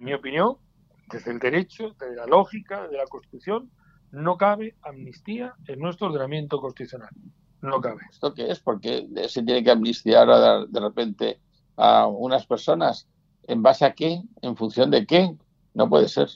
En mi opinión, desde el derecho, desde la lógica de la Constitución, no cabe amnistía en nuestro ordenamiento constitucional. No cabe. ¿Esto qué es? Porque se tiene que amnistiar de repente a unas personas. ¿En base a qué? ¿En función de qué? No puede ser.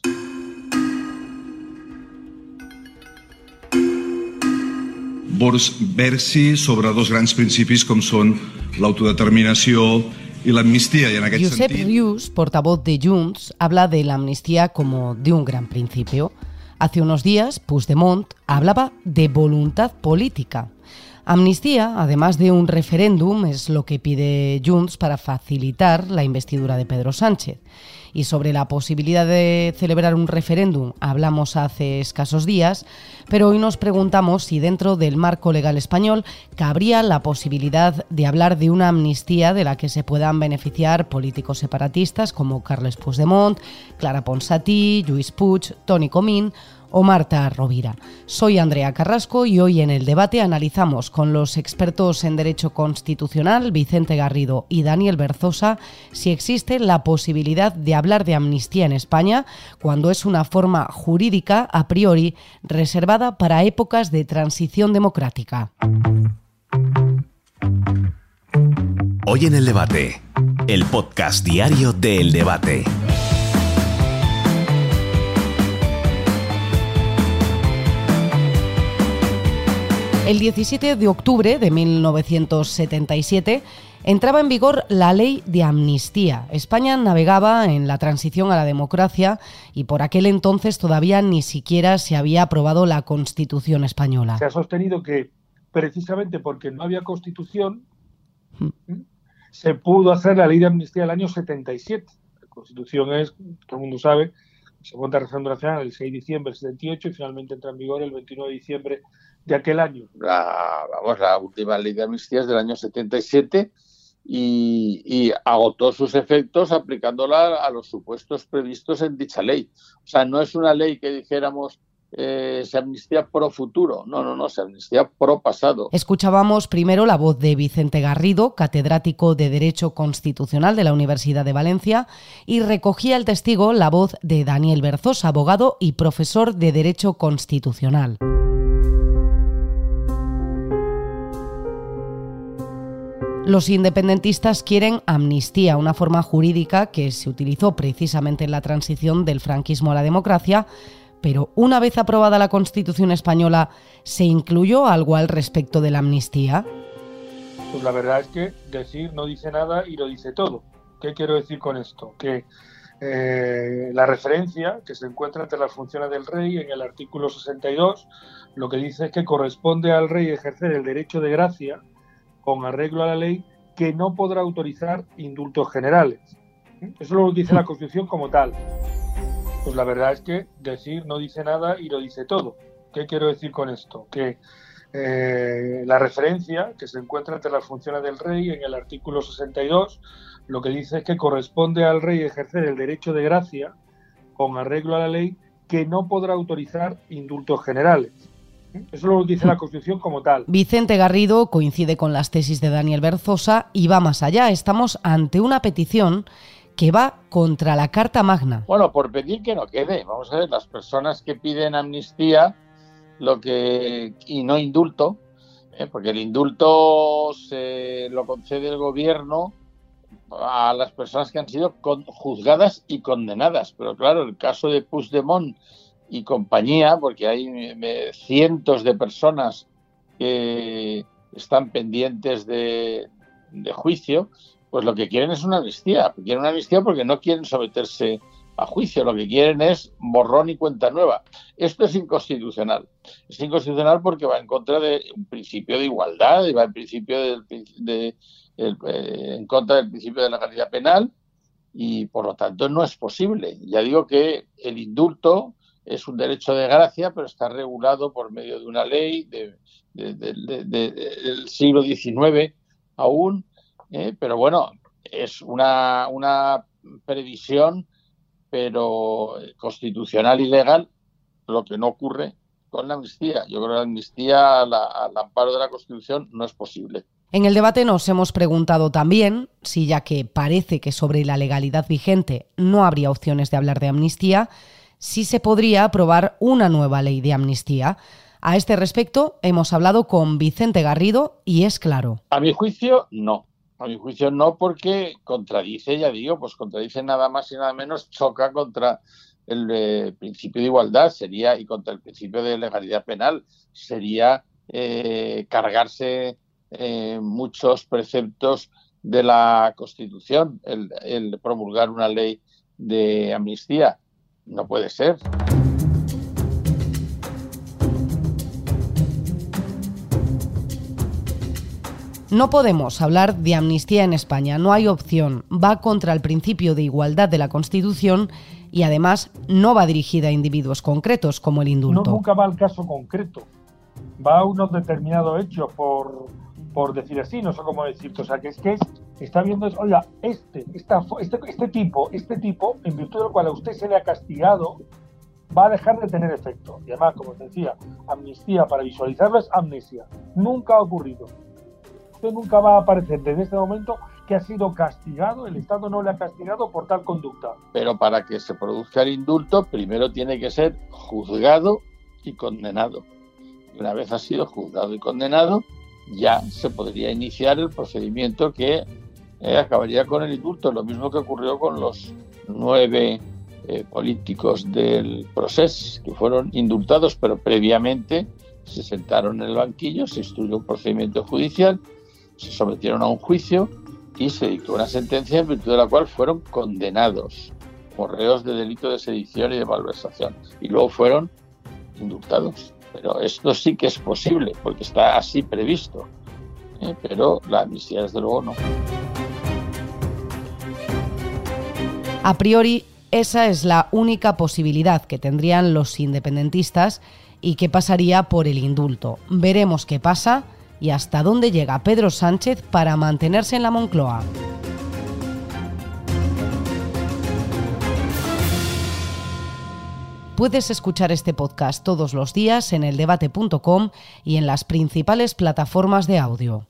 Boris Bersi sobre dos grandes principios como son la autodeterminación y la amnistía. Y en Josep Rius, portavoz de Junts, habla de la amnistía como de un gran principio. Hace unos días, Puigdemont hablaba de voluntad política. Amnistía, además de un referéndum, es lo que pide Junts para facilitar la investidura de Pedro Sánchez. Y sobre la posibilidad de celebrar un referéndum hablamos hace escasos días, pero hoy nos preguntamos si dentro del marco legal español cabría la posibilidad de hablar de una amnistía de la que se puedan beneficiar políticos separatistas como Carles Puigdemont, Clara Ponsatí, Lluís Puig, Toni Comín o Marta Rovira. Soy Andrea Carrasco y hoy en el debate analizamos con los expertos en Derecho Constitucional, Vicente Garrido y Daniel Berzosa, si existe la posibilidad de hablar de amnistía en España cuando es una forma jurídica a priori reservada para épocas de transición democrática. Hoy en el debate, el podcast diario del debate. El 17 de octubre de 1977 entraba en vigor la ley de amnistía. España navegaba en la transición a la democracia y por aquel entonces todavía ni siquiera se había aprobado la Constitución española. Se ha sostenido que precisamente porque no había Constitución hmm. se pudo hacer la ley de amnistía del año 77. La Constitución es, todo el mundo sabe, segunda referéndum nacional el 6 de diciembre del 78 y finalmente entra en vigor el 29 de diciembre de aquel año. La, vamos, la última ley de amnistía es del año 77 y, y, agotó sus efectos aplicándola a los supuestos previstos en dicha ley. O sea, no es una ley que dijéramos eh, se amnistía pro futuro. No, no, no, se amnistía pro pasado. Escuchábamos primero la voz de Vicente Garrido, catedrático de Derecho Constitucional de la Universidad de Valencia, y recogía el testigo la voz de Daniel Berzos, abogado y profesor de Derecho Constitucional. Los independentistas quieren amnistía, una forma jurídica que se utilizó precisamente en la transición del franquismo a la democracia, pero una vez aprobada la Constitución española, ¿se incluyó algo al respecto de la amnistía? Pues la verdad es que decir no dice nada y lo dice todo. ¿Qué quiero decir con esto? Que eh, la referencia que se encuentra entre las funciones del rey en el artículo 62 lo que dice es que corresponde al rey ejercer el derecho de gracia con arreglo a la ley que no podrá autorizar indultos generales. Eso lo dice la Constitución como tal. Pues la verdad es que decir no dice nada y lo dice todo. ¿Qué quiero decir con esto? Que eh, la referencia que se encuentra entre las funciones del rey en el artículo 62 lo que dice es que corresponde al rey ejercer el derecho de gracia con arreglo a la ley que no podrá autorizar indultos generales. Eso lo dice la Constitución como tal. Vicente Garrido coincide con las tesis de Daniel Berzosa y va más allá. Estamos ante una petición que va contra la Carta Magna. Bueno, por pedir que no quede. Vamos a ver, las personas que piden amnistía lo que y no indulto, ¿eh? porque el indulto se lo concede el gobierno a las personas que han sido juzgadas y condenadas. Pero claro, el caso de Puigdemont y compañía, porque hay eh, cientos de personas que están pendientes de, juicio, pues lo que quieren es una amnistía. Quieren una amnistía porque no quieren someterse a juicio, lo que quieren es borrón y cuenta nueva. Esto es inconstitucional. Es inconstitucional porque va en contra de un principio de igualdad y va en principio de, eh, en contra del principio de la legalidad penal y por lo tanto no es posible. Ya digo que el indulto es un derecho de gracia, pero está regulado por medio de una ley del siglo XIX aún, ¿eh? pero bueno, es una, una previsión, pero constitucional y legal, lo que no ocurre con la amnistía. Yo creo que la amnistía al amparo de la Constitución no es posible. En el debate nos hemos preguntado también si ya que parece que sobre la legalidad vigente no habría opciones de hablar de amnistía, si se podría aprobar una nueva ley de amnistía. A este respecto hemos hablado con Vicente Garrido y es claro. A mi juicio, no. A mi juicio no porque contradice, ya digo, pues contradice nada más y nada menos, choca contra el eh, principio de igualdad sería y contra el principio de legalidad penal sería eh, cargarse eh, muchos preceptos de la Constitución el promulgar una ley de amnistía. No puede ser. No podemos hablar de amnistía en España, no hay opción. Va contra el principio de igualdad de la Constitución y además no va dirigida a individuos concretos como el indulto. No, nunca va al caso concreto, va a unos determinados hechos por, por decir así, no sé cómo decirte. O sea, que es que está viendo, oiga, este, esta, este, este tipo, este tipo, en virtud del cual a usted se le ha castigado, va a dejar de tener efecto. Y además, como te decía, amnistía para visualizarlo es amnesia. Nunca ha ocurrido usted nunca va a aparecer desde este momento que ha sido castigado, el Estado no le ha castigado por tal conducta. Pero para que se produzca el indulto, primero tiene que ser juzgado y condenado. Una vez ha sido juzgado y condenado, ya se podría iniciar el procedimiento que eh, acabaría con el indulto, lo mismo que ocurrió con los nueve eh, políticos del proceso que fueron indultados, pero previamente se sentaron en el banquillo, se instruyó un procedimiento judicial se sometieron a un juicio y se dictó una sentencia en virtud de la cual fueron condenados por reos de delito de sedición y de malversación. Y luego fueron indultados. Pero esto sí que es posible, porque está así previsto. ¿eh? Pero la amnistía, desde luego, no. A priori, esa es la única posibilidad que tendrían los independentistas y que pasaría por el indulto. Veremos qué pasa y hasta dónde llega Pedro Sánchez para mantenerse en la Moncloa. Puedes escuchar este podcast todos los días en eldebate.com y en las principales plataformas de audio.